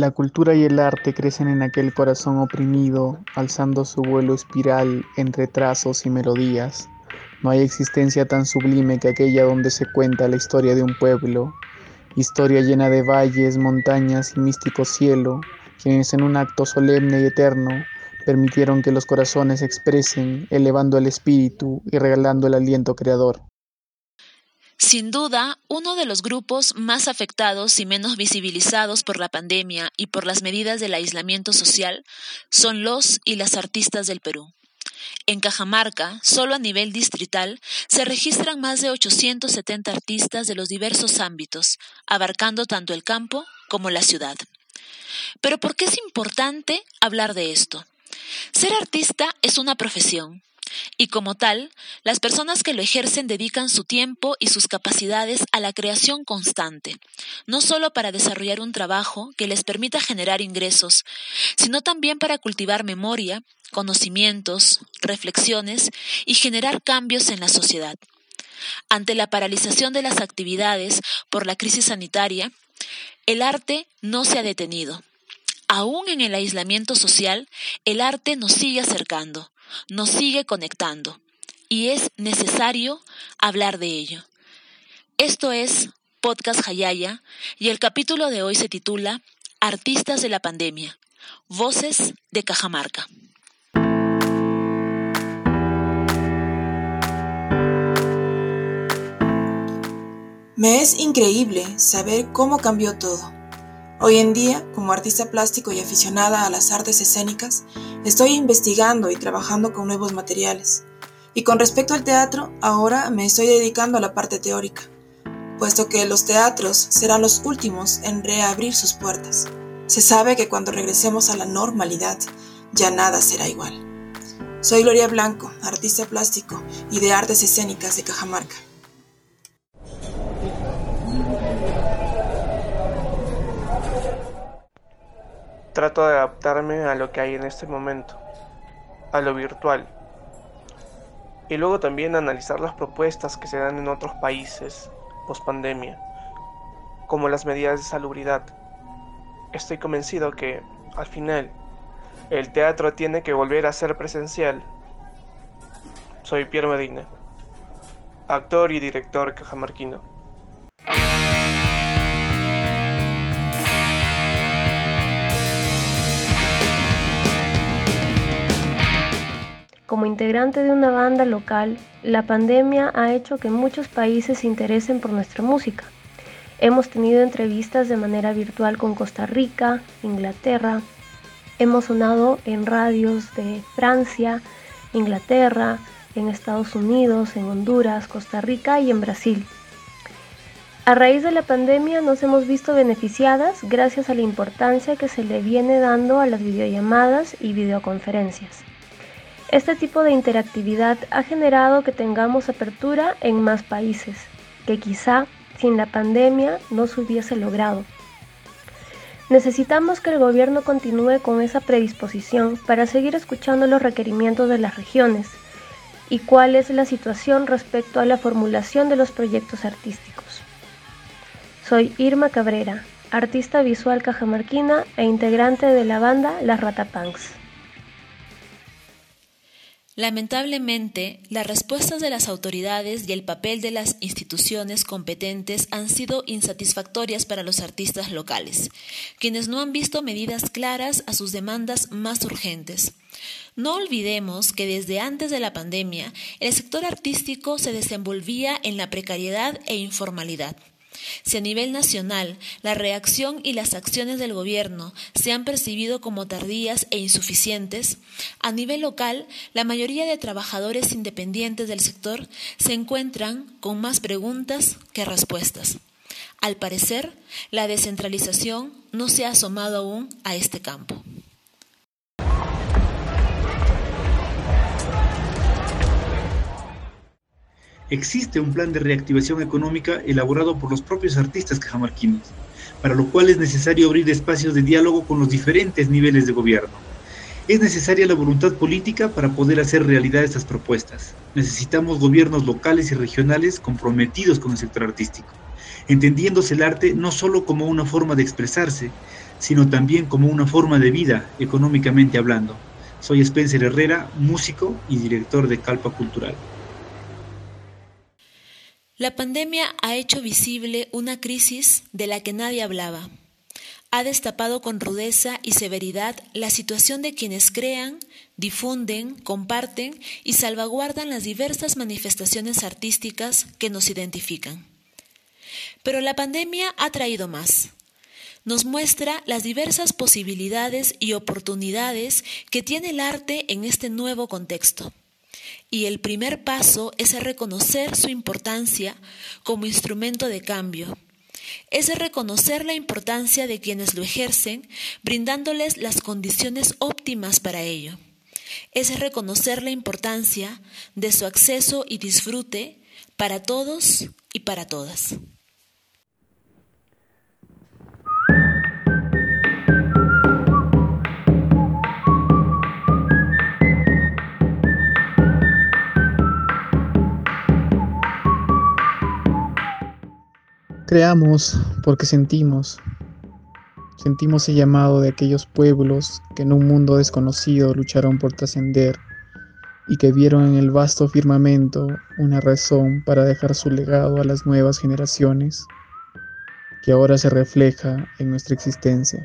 La cultura y el arte crecen en aquel corazón oprimido, alzando su vuelo espiral entre trazos y melodías. No hay existencia tan sublime que aquella donde se cuenta la historia de un pueblo, historia llena de valles, montañas y místico cielo, quienes en un acto solemne y eterno permitieron que los corazones expresen, elevando el espíritu y regalando el aliento creador. Sin duda, uno de los grupos más afectados y menos visibilizados por la pandemia y por las medidas del aislamiento social son los y las artistas del Perú. En Cajamarca, solo a nivel distrital, se registran más de 870 artistas de los diversos ámbitos, abarcando tanto el campo como la ciudad. Pero ¿por qué es importante hablar de esto? Ser artista es una profesión, y como tal, las personas que lo ejercen dedican su tiempo y sus capacidades a la creación constante, no solo para desarrollar un trabajo que les permita generar ingresos, sino también para cultivar memoria, conocimientos, reflexiones y generar cambios en la sociedad. Ante la paralización de las actividades por la crisis sanitaria, el arte no se ha detenido. Aún en el aislamiento social, el arte nos sigue acercando, nos sigue conectando y es necesario hablar de ello. Esto es Podcast Hayaya y el capítulo de hoy se titula Artistas de la Pandemia, Voces de Cajamarca. Me es increíble saber cómo cambió todo. Hoy en día, como artista plástico y aficionada a las artes escénicas, estoy investigando y trabajando con nuevos materiales. Y con respecto al teatro, ahora me estoy dedicando a la parte teórica, puesto que los teatros serán los últimos en reabrir sus puertas. Se sabe que cuando regresemos a la normalidad, ya nada será igual. Soy Gloria Blanco, artista plástico y de artes escénicas de Cajamarca. Trato de adaptarme a lo que hay en este momento, a lo virtual. Y luego también analizar las propuestas que se dan en otros países post pandemia, como las medidas de salubridad. Estoy convencido que, al final, el teatro tiene que volver a ser presencial. Soy Pierre Medina, actor y director cajamarquino. Como integrante de una banda local, la pandemia ha hecho que muchos países se interesen por nuestra música. Hemos tenido entrevistas de manera virtual con Costa Rica, Inglaterra. Hemos sonado en radios de Francia, Inglaterra, en Estados Unidos, en Honduras, Costa Rica y en Brasil. A raíz de la pandemia nos hemos visto beneficiadas gracias a la importancia que se le viene dando a las videollamadas y videoconferencias. Este tipo de interactividad ha generado que tengamos apertura en más países, que quizá sin la pandemia no se hubiese logrado. Necesitamos que el gobierno continúe con esa predisposición para seguir escuchando los requerimientos de las regiones y cuál es la situación respecto a la formulación de los proyectos artísticos. Soy Irma Cabrera, artista visual cajamarquina e integrante de la banda Las Ratapunks. Lamentablemente, las respuestas de las autoridades y el papel de las instituciones competentes han sido insatisfactorias para los artistas locales, quienes no han visto medidas claras a sus demandas más urgentes. No olvidemos que desde antes de la pandemia, el sector artístico se desenvolvía en la precariedad e informalidad. Si a nivel nacional la reacción y las acciones del gobierno se han percibido como tardías e insuficientes, a nivel local la mayoría de trabajadores independientes del sector se encuentran con más preguntas que respuestas. Al parecer, la descentralización no se ha asomado aún a este campo. Existe un plan de reactivación económica elaborado por los propios artistas cajamarquinos, para lo cual es necesario abrir espacios de diálogo con los diferentes niveles de gobierno. Es necesaria la voluntad política para poder hacer realidad estas propuestas. Necesitamos gobiernos locales y regionales comprometidos con el sector artístico, entendiéndose el arte no solo como una forma de expresarse, sino también como una forma de vida, económicamente hablando. Soy Spencer Herrera, músico y director de Calpa Cultural. La pandemia ha hecho visible una crisis de la que nadie hablaba. Ha destapado con rudeza y severidad la situación de quienes crean, difunden, comparten y salvaguardan las diversas manifestaciones artísticas que nos identifican. Pero la pandemia ha traído más nos muestra las diversas posibilidades y oportunidades que tiene el arte en este nuevo contexto. Y el primer paso es reconocer su importancia como instrumento de cambio. Es reconocer la importancia de quienes lo ejercen, brindándoles las condiciones óptimas para ello. Es reconocer la importancia de su acceso y disfrute para todos y para todas. Creamos porque sentimos. Sentimos el llamado de aquellos pueblos que en un mundo desconocido lucharon por trascender y que vieron en el vasto firmamento una razón para dejar su legado a las nuevas generaciones, que ahora se refleja en nuestra existencia.